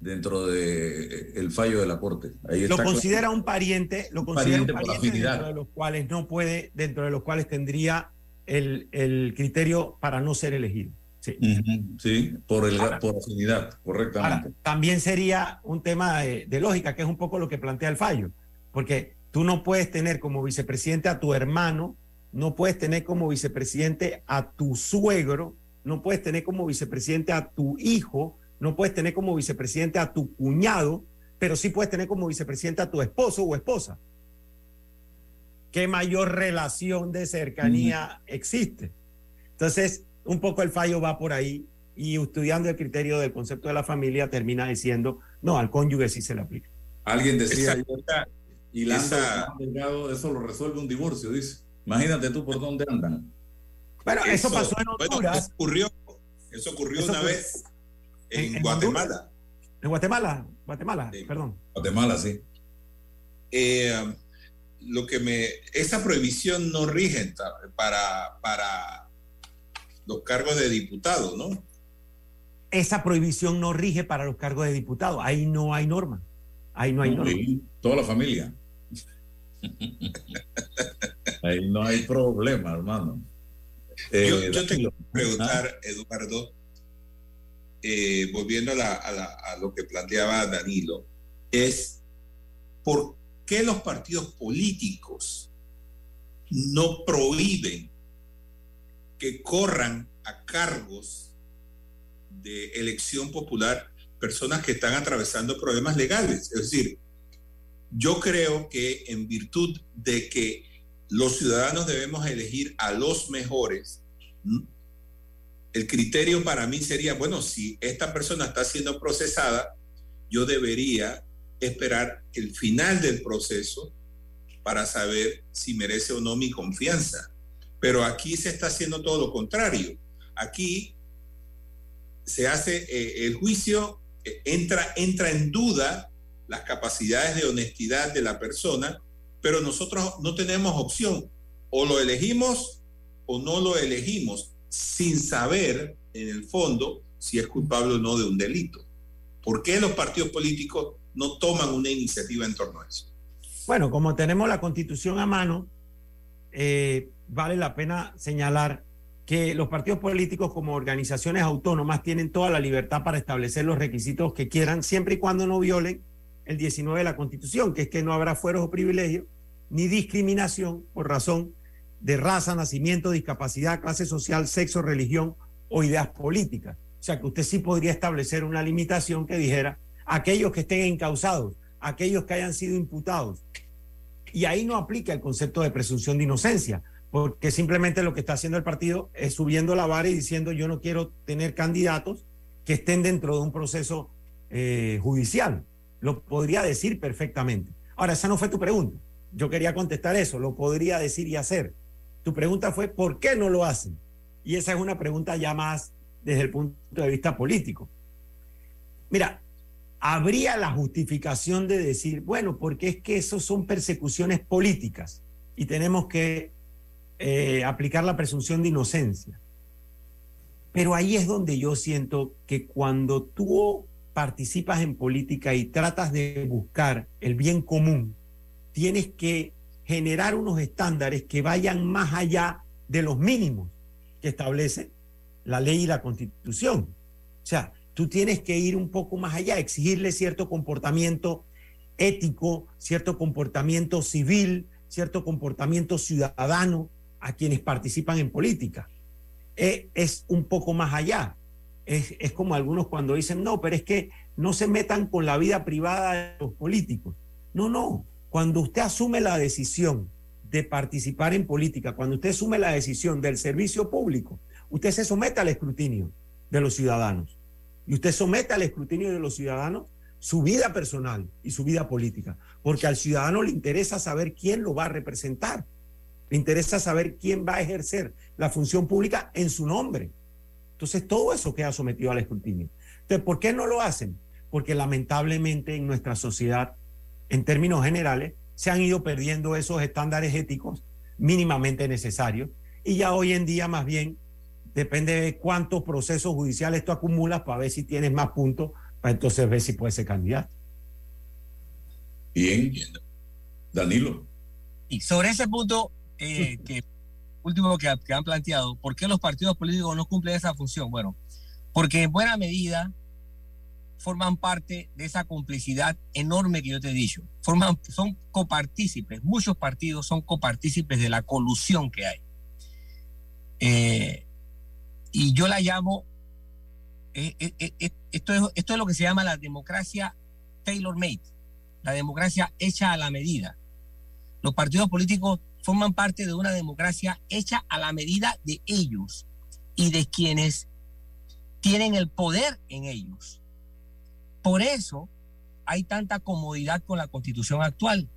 dentro del el fallo de la corte. Ahí lo está considera claro. un pariente, lo considera Pariente un pariente afinidad. dentro de los cuales no puede, dentro de los cuales tendría el, el criterio para no ser elegido. Sí. Por, el, por afinidad, correctamente. Ahora, también sería un tema de, de lógica, que es un poco lo que plantea el fallo, porque tú no puedes tener como vicepresidente a tu hermano, no puedes tener como vicepresidente a tu suegro, no puedes tener como vicepresidente a tu hijo, no puedes tener como vicepresidente a tu cuñado, pero sí puedes tener como vicepresidente a tu esposo o esposa. ¿Qué mayor relación de cercanía existe? Entonces, un poco el fallo va por ahí y estudiando el criterio del concepto de la familia termina diciendo, no, al cónyuge sí se le aplica. Alguien decía y Guzmán Delgado, eso lo resuelve un divorcio, dice. Imagínate tú por dónde andan. Bueno, eso, pasó en bueno, Honduras. eso ocurrió, eso ocurrió Eso una ocurrió. vez en, Guatemala. En Guatemala, Guatemala, perdón. Guatemala, sí. Eh, lo que me esa prohibición no rige para para los cargos de diputado, ¿no? Esa prohibición no rige para los cargos de diputado. Ahí no hay norma. Ahí no hay norma. Toda la familia. Ahí no hay problema, hermano. Eh, yo, yo te Danilo. quiero preguntar, Eduardo, eh, volviendo a, la- a la- a lo que planteaba Danilo, es ¿por qué los partidos políticos no prohíben que corran a cargos de elección popular personas que están atravesando problemas legales? Es decir, yo creo que en virtud de que los ciudadanos debemos elegir a los mejores, el criterio para mí sería, bueno, si esta persona está siendo procesada, yo debería esperar el final del proceso para saber si merece o no mi confianza. Pero aquí se está haciendo todo lo contrario. Aquí se hace eh, el juicio, eh, entra, entra en duda las capacidades de honestidad de la persona, pero nosotros no tenemos opción. O lo elegimos o no lo elegimos, sin saber en el fondo si es culpable o no de un delito. ¿Por qué los partidos políticos no toman una iniciativa en torno a eso? Bueno, como tenemos la constitución a mano, eh, vale la pena señalar que los partidos políticos como organizaciones autónomas tienen toda la libertad para establecer los requisitos que quieran, siempre y cuando no violen el 19 de la constitución, que es que no habrá fueros o privilegios, ni discriminación por razón de raza, nacimiento, discapacidad, clase social, sexo, religión o ideas políticas. O sea que usted sí podría establecer una limitación que dijera aquellos que estén encausados, aquellos que hayan sido imputados. Y ahí no aplica el concepto de presunción de inocencia, porque simplemente lo que está haciendo el partido es subiendo la vara y diciendo yo no quiero tener candidatos que estén dentro de un proceso eh, judicial. Lo podría decir perfectamente. Ahora, esa no fue tu pregunta. Yo quería contestar eso, lo podría decir y hacer. Tu pregunta fue, ¿por qué no lo hacen? Y esa es una pregunta ya más desde el punto de vista político. Mira, habría la justificación de decir, bueno, porque es que eso son persecuciones políticas y tenemos que eh, aplicar la presunción de inocencia. Pero ahí es donde yo siento que cuando tú participas en política y tratas de buscar el bien común, tienes que generar unos estándares que vayan más allá de los mínimos que establece la ley y la constitución. O sea, tú tienes que ir un poco más allá, exigirle cierto comportamiento ético, cierto comportamiento civil, cierto comportamiento ciudadano a quienes participan en política. Eh, es un poco más allá. Es, es como algunos cuando dicen, no, pero es que no se metan con la vida privada de los políticos. No, no. Cuando usted asume la decisión de participar en política, cuando usted asume la decisión del servicio público, usted se somete al escrutinio de los ciudadanos. Y usted somete al escrutinio de los ciudadanos su vida personal y su vida política, porque al ciudadano le interesa saber quién lo va a representar, le interesa saber quién va a ejercer la función pública en su nombre. Entonces, todo eso queda sometido al escrutinio. Entonces, ¿por qué no lo hacen? Porque lamentablemente en nuestra sociedad, en términos generales, se han ido perdiendo esos estándares éticos mínimamente necesarios y ya hoy en día más bien depende de cuántos procesos judiciales tú acumulas para ver si tienes más puntos, para entonces ver si puedes ser candidato. Bien, Danilo. Y sobre ese punto, eh, que último que, han planteado, ¿por qué los partidos políticos no cumplen esa función? Bueno, porque en buena medida forman parte de esa complicidad enorme que yo te he dicho. Forman, son copartícipes, muchos partidos son copartícipes de la colusión que hay. Eh, y yo la llamo, eh, eh, esto, es, esto es lo que se llama la democracia tailor-made, la democracia hecha a la medida. Los partidos políticos forman parte de una democracia hecha a la medida de ellos y de quienes tienen el poder en ellos. Por eso hay tanta comodidad con la constitución actual,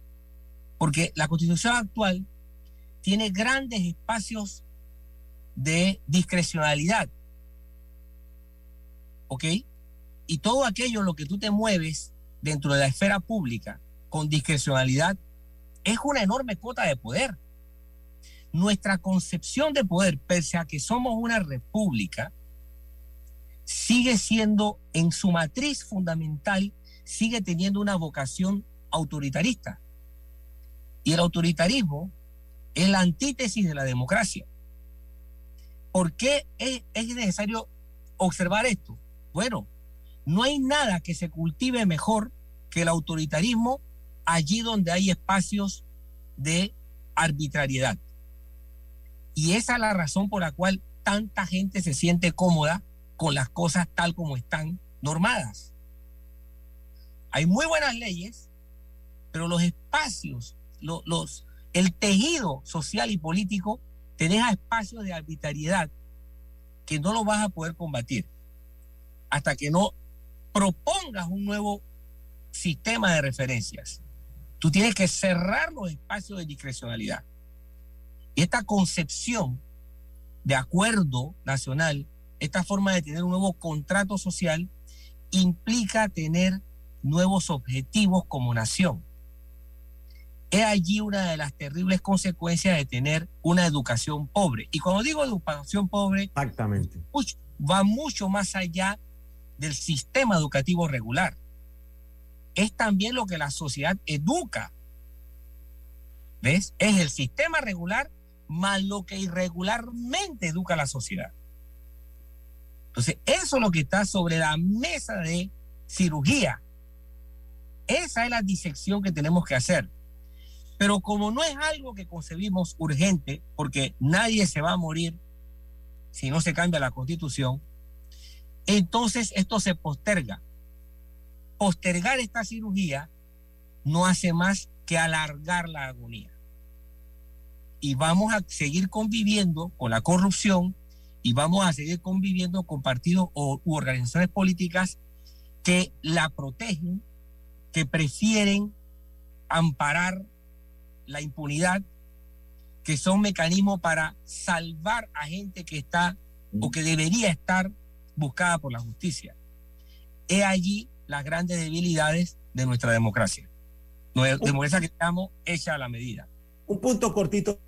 porque la constitución actual tiene grandes espacios de discrecionalidad. ¿Ok? Y todo aquello lo que tú te mueves dentro de la esfera pública con discrecionalidad es una enorme cuota de poder. Nuestra concepción de poder, pese a que somos una república, sigue siendo en su matriz fundamental, sigue teniendo una vocación autoritarista. Y el autoritarismo es la antítesis de la democracia. ¿Por qué es, es necesario observar esto? Bueno, no hay nada que se cultive mejor que el autoritarismo allí donde hay espacios de arbitrariedad. Y esa es la razón por la cual tanta gente se siente cómoda con las cosas tal como están normadas. Hay muy buenas leyes, pero los espacios, el tejido social y político te deja espacios de arbitrariedad que no lo vas a poder combatir hasta que no propongas un nuevo sistema de referencias. Tú tienes que cerrar los espacios de discrecionalidad. Y esta concepción de acuerdo nacional, esta forma de tener un nuevo contrato social, implica tener nuevos objetivos como nación. Es allí una de las terribles consecuencias de tener una educación pobre. Y cuando digo educación pobre, Exactamente. va mucho más allá del sistema educativo regular. Es también lo que la sociedad educa. ¿Ves? Es el sistema regular más lo que irregularmente educa la sociedad. Entonces, eso es lo que está sobre la mesa de cirugía. Esa es la disección que tenemos que hacer. Pero como no es algo que concebimos urgente, porque nadie se va a morir si no se cambia la constitución, entonces esto se posterga. Postergar esta cirugía no hace más que alargar la agonía. Y vamos a seguir conviviendo con la corrupción y vamos a seguir conviviendo con partidos o, u organizaciones políticas que la protegen, que prefieren amparar la impunidad, que son mecanismos para salvar a gente que está o que debería estar buscada por la justicia. He allí las grandes debilidades de nuestra democracia. Nuestra democracia que estamos hecha a la medida. Un punto cortito,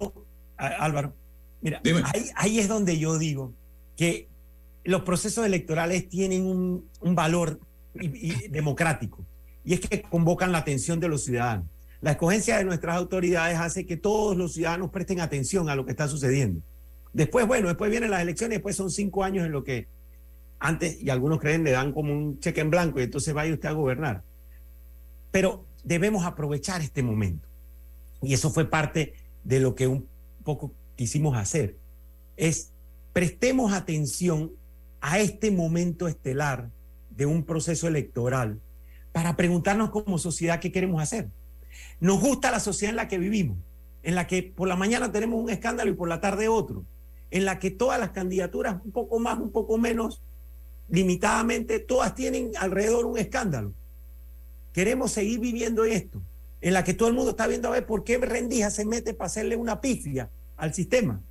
Álvaro. Mira, ahí, ahí, es donde yo digo que los procesos electorales tienen un, un valor y, y democrático, y es que convocan la atención de los ciudadanos. La escogencia de nuestras autoridades hace que todos los ciudadanos presten atención a lo que está sucediendo. Después, bueno, después vienen las elecciones, después son cinco años en lo que antes, y algunos creen, le dan como un cheque en blanco y entonces vaya usted a gobernar. Pero debemos aprovechar este momento. Y eso fue parte de lo que un poco quisimos hacer. Es prestemos atención a este momento estelar de un proceso electoral para preguntarnos como sociedad qué queremos hacer. Nos gusta la sociedad en la que vivimos, en la que por la mañana tenemos un escándalo y por la tarde otro, en la que todas las candidaturas, un poco más, un poco menos, limitadamente, todas tienen alrededor un escándalo. Queremos seguir viviendo esto, en la que todo el mundo está viendo a ver por qué Rendija se mete para hacerle una pifia al sistema.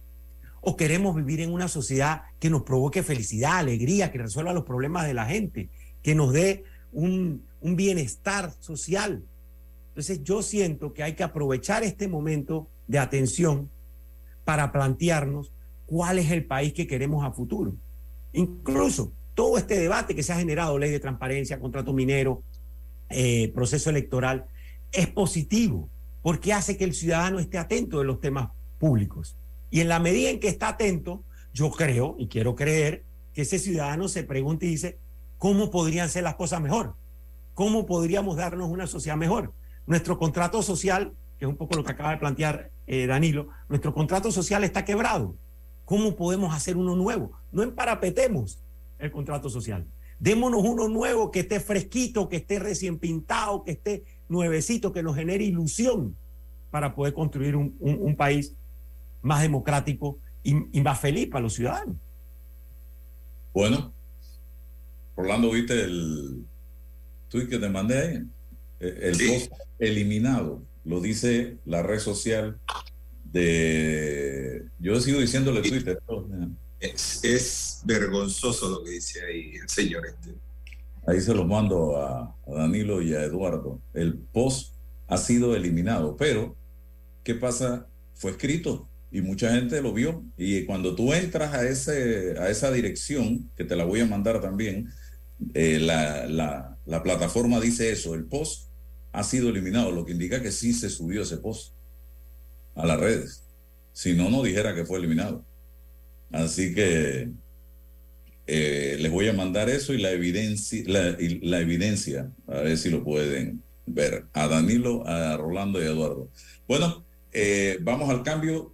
O queremos vivir en una sociedad que nos provoque felicidad, alegría, que resuelva los problemas de la gente, que nos dé un, un bienestar social. Entonces yo siento que hay que aprovechar este momento de atención para plantearnos cuál es el país que queremos a futuro. Incluso todo este debate que se ha generado, ley de transparencia, contrato minero, eh, proceso electoral, es positivo porque hace que el ciudadano esté atento de los temas públicos. Y en la medida en que está atento, yo creo y quiero creer que ese ciudadano se pregunta y dice, ¿cómo podrían ser las cosas mejor? ¿Cómo podríamos darnos una sociedad mejor? Nuestro contrato social, que es un poco lo que acaba de plantear eh, Danilo, nuestro contrato social está quebrado. ¿Cómo podemos hacer uno nuevo? No emparapetemos el contrato social. Démonos uno nuevo que esté fresquito, que esté recién pintado, que esté nuevecito, que nos genere ilusión para poder construir un, un, un país más democrático y, y, más feliz para los ciudadanos. Bueno, Rolando, ¿viste el tweet que te mandé ahí? El sí. post eliminado, lo dice la red social de... Yo sigo diciéndole Twitter. Es, vergonzoso lo que dice ahí el señor este. Ahí se los mando a, a, Danilo y a Eduardo. El post ha sido eliminado, pero ¿qué pasa? Fue escrito y mucha gente lo vio. Y cuando tú entras a, ese, a esa dirección, que te la voy a mandar también, eh, la, la, la plataforma dice eso, el post ha sido eliminado, lo que indica que sí se subió ese post a las redes. Si no, no dijera que fue eliminado. Así que eh, les voy a mandar eso y la evidencia, la, y la evidencia, a ver si lo pueden ver. A Danilo, a Rolando y a Eduardo. Bueno, eh, vamos al cambio.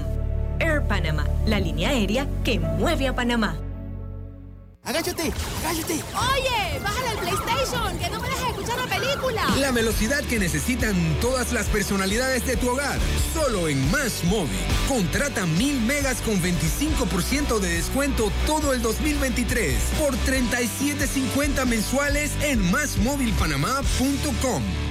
Air Panama, la línea aérea que mueve a Panamá. ¡Agáchate! ¡Agáchate! Oye, bájale al PlayStation, que no me dejes escuchar la película. La velocidad que necesitan todas las personalidades de tu hogar. Solo en Más Móvil. Contrata mil megas con 25% de descuento todo el 2023 por 37.50 mensuales en másmóvilpanamá.com.